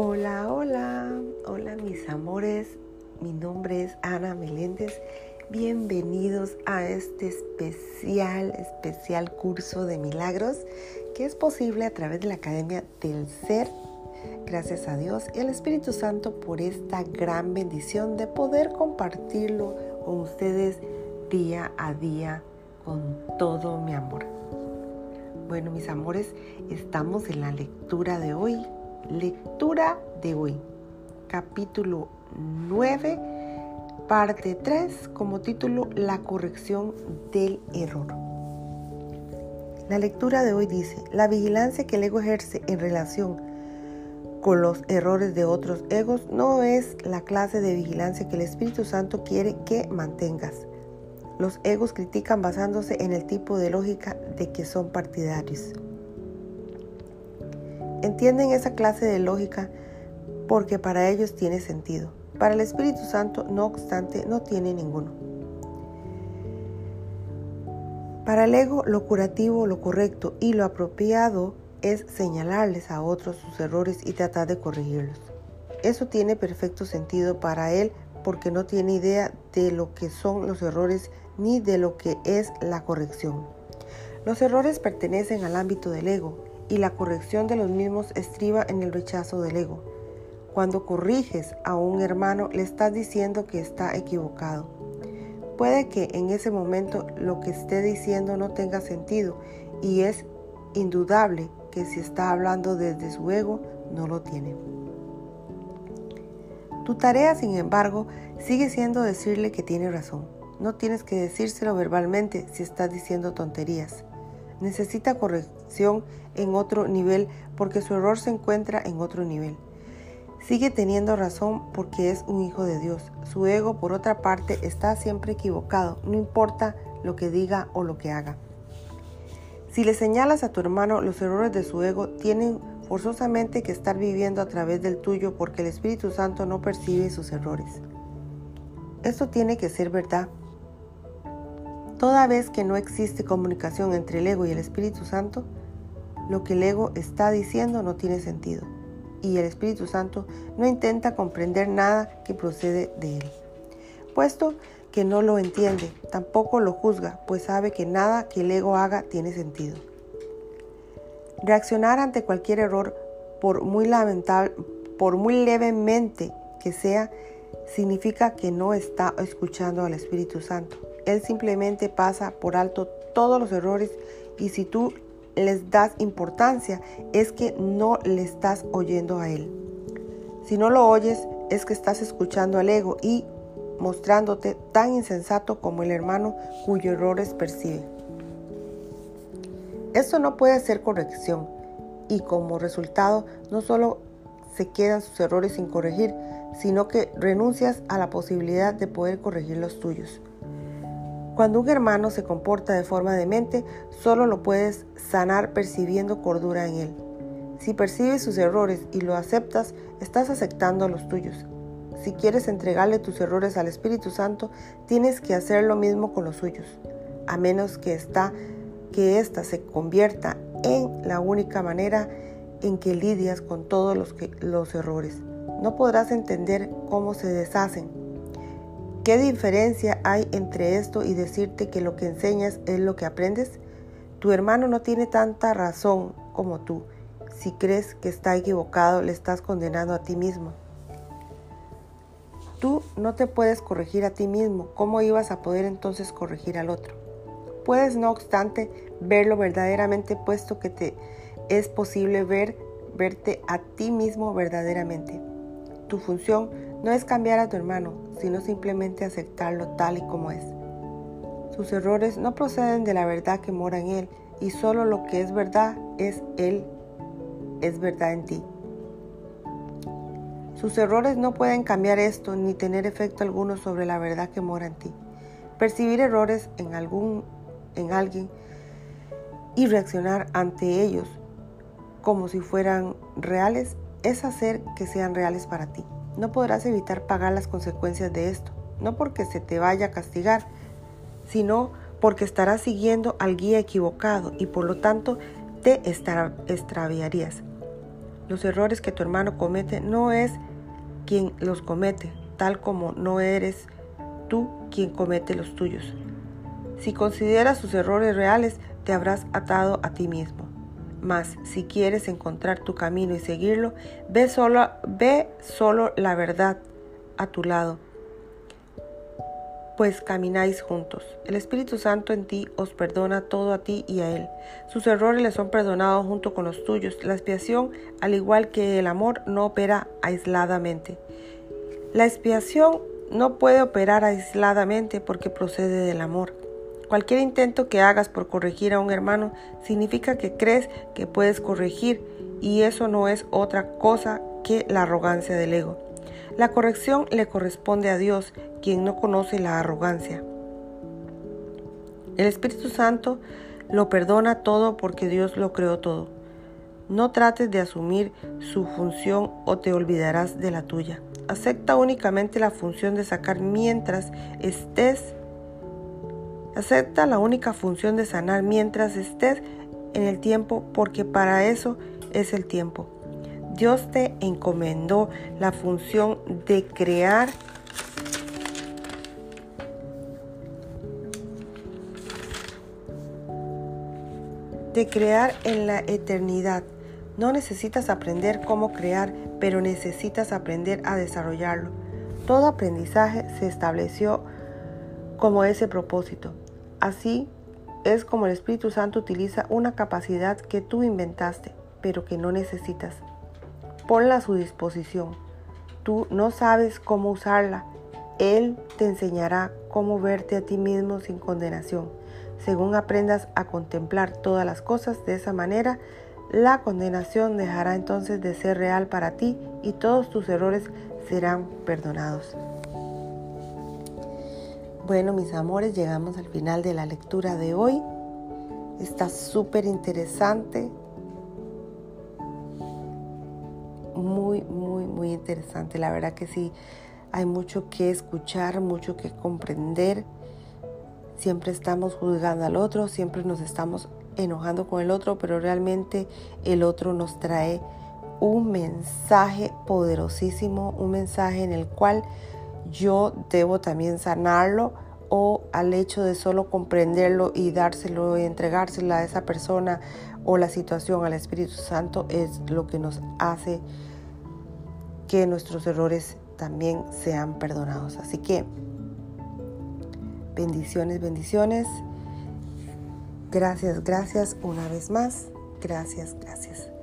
Hola, hola, hola mis amores, mi nombre es Ana Meléndez, bienvenidos a este especial, especial curso de milagros que es posible a través de la Academia del Ser. Gracias a Dios y al Espíritu Santo por esta gran bendición de poder compartirlo con ustedes día a día con todo mi amor. Bueno, mis amores, estamos en la lectura de hoy. Lectura de hoy. Capítulo 9, parte 3, como título La corrección del error. La lectura de hoy dice, la vigilancia que el ego ejerce en relación con los errores de otros egos no es la clase de vigilancia que el Espíritu Santo quiere que mantengas. Los egos critican basándose en el tipo de lógica de que son partidarios. Entienden esa clase de lógica porque para ellos tiene sentido. Para el Espíritu Santo, no obstante, no tiene ninguno. Para el ego, lo curativo, lo correcto y lo apropiado es señalarles a otros sus errores y tratar de corregirlos. Eso tiene perfecto sentido para él porque no tiene idea de lo que son los errores ni de lo que es la corrección. Los errores pertenecen al ámbito del ego y la corrección de los mismos estriba en el rechazo del ego. Cuando corriges a un hermano le estás diciendo que está equivocado. Puede que en ese momento lo que esté diciendo no tenga sentido y es indudable que si está hablando desde su ego no lo tiene. Tu tarea, sin embargo, sigue siendo decirle que tiene razón. No tienes que decírselo verbalmente si estás diciendo tonterías. Necesita corrección en otro nivel porque su error se encuentra en otro nivel. Sigue teniendo razón porque es un hijo de Dios. Su ego, por otra parte, está siempre equivocado, no importa lo que diga o lo que haga. Si le señalas a tu hermano los errores de su ego, tienen forzosamente que estar viviendo a través del tuyo porque el Espíritu Santo no percibe sus errores. Esto tiene que ser verdad. Toda vez que no existe comunicación entre el ego y el Espíritu Santo, lo que el ego está diciendo no tiene sentido y el Espíritu Santo no intenta comprender nada que procede de él. Puesto que no lo entiende, tampoco lo juzga, pues sabe que nada que el ego haga tiene sentido. Reaccionar ante cualquier error, por muy lamentable, por muy levemente que sea, significa que no está escuchando al Espíritu Santo. Él simplemente pasa por alto todos los errores y si tú les das importancia es que no le estás oyendo a Él. Si no lo oyes es que estás escuchando al ego y mostrándote tan insensato como el hermano cuyo errores percibe. Esto no puede ser corrección y como resultado no solo se quedan sus errores sin corregir, sino que renuncias a la posibilidad de poder corregir los tuyos. Cuando un hermano se comporta de forma demente, solo lo puedes sanar percibiendo cordura en él. Si percibes sus errores y lo aceptas, estás aceptando los tuyos. Si quieres entregarle tus errores al Espíritu Santo, tienes que hacer lo mismo con los suyos, a menos que esta que ésta se convierta en la única manera en que lidias con todos los errores. No podrás entender cómo se deshacen. ¿Qué diferencia hay entre esto y decirte que lo que enseñas es lo que aprendes? Tu hermano no tiene tanta razón como tú. Si crees que está equivocado, le estás condenando a ti mismo. Tú no te puedes corregir a ti mismo. ¿Cómo ibas a poder entonces corregir al otro? Puedes, no obstante, verlo verdaderamente puesto que te es posible ver, verte a ti mismo verdaderamente. Tu función no es cambiar a tu hermano, sino simplemente aceptarlo tal y como es. Sus errores no proceden de la verdad que mora en él, y solo lo que es verdad es él, es verdad en ti. Sus errores no pueden cambiar esto ni tener efecto alguno sobre la verdad que mora en ti. Percibir errores en algún en alguien y reaccionar ante ellos como si fueran reales es hacer que sean reales para ti. No podrás evitar pagar las consecuencias de esto, no porque se te vaya a castigar, sino porque estarás siguiendo al guía equivocado y por lo tanto te extraviarías. Los errores que tu hermano comete no es quien los comete, tal como no eres tú quien comete los tuyos. Si consideras sus errores reales, te habrás atado a ti mismo. Mas si quieres encontrar tu camino y seguirlo, ve solo, ve solo la verdad a tu lado, pues camináis juntos. El Espíritu Santo en ti os perdona todo a ti y a Él. Sus errores le son perdonados junto con los tuyos. La expiación, al igual que el amor, no opera aisladamente. La expiación no puede operar aisladamente porque procede del amor. Cualquier intento que hagas por corregir a un hermano significa que crees que puedes corregir y eso no es otra cosa que la arrogancia del ego. La corrección le corresponde a Dios, quien no conoce la arrogancia. El Espíritu Santo lo perdona todo porque Dios lo creó todo. No trates de asumir su función o te olvidarás de la tuya. Acepta únicamente la función de sacar mientras estés Acepta la única función de sanar mientras estés en el tiempo porque para eso es el tiempo. Dios te encomendó la función de crear de crear en la eternidad. No necesitas aprender cómo crear, pero necesitas aprender a desarrollarlo. Todo aprendizaje se estableció como ese propósito. Así es como el Espíritu Santo utiliza una capacidad que tú inventaste, pero que no necesitas. Ponla a su disposición. Tú no sabes cómo usarla. Él te enseñará cómo verte a ti mismo sin condenación. Según aprendas a contemplar todas las cosas de esa manera, la condenación dejará entonces de ser real para ti y todos tus errores serán perdonados. Bueno, mis amores, llegamos al final de la lectura de hoy. Está súper interesante. Muy, muy, muy interesante. La verdad que sí, hay mucho que escuchar, mucho que comprender. Siempre estamos juzgando al otro, siempre nos estamos enojando con el otro, pero realmente el otro nos trae un mensaje poderosísimo, un mensaje en el cual yo debo también sanarlo o al hecho de solo comprenderlo y dárselo y entregárselo a esa persona o la situación al Espíritu Santo es lo que nos hace que nuestros errores también sean perdonados. Así que bendiciones, bendiciones. Gracias, gracias una vez más. Gracias, gracias.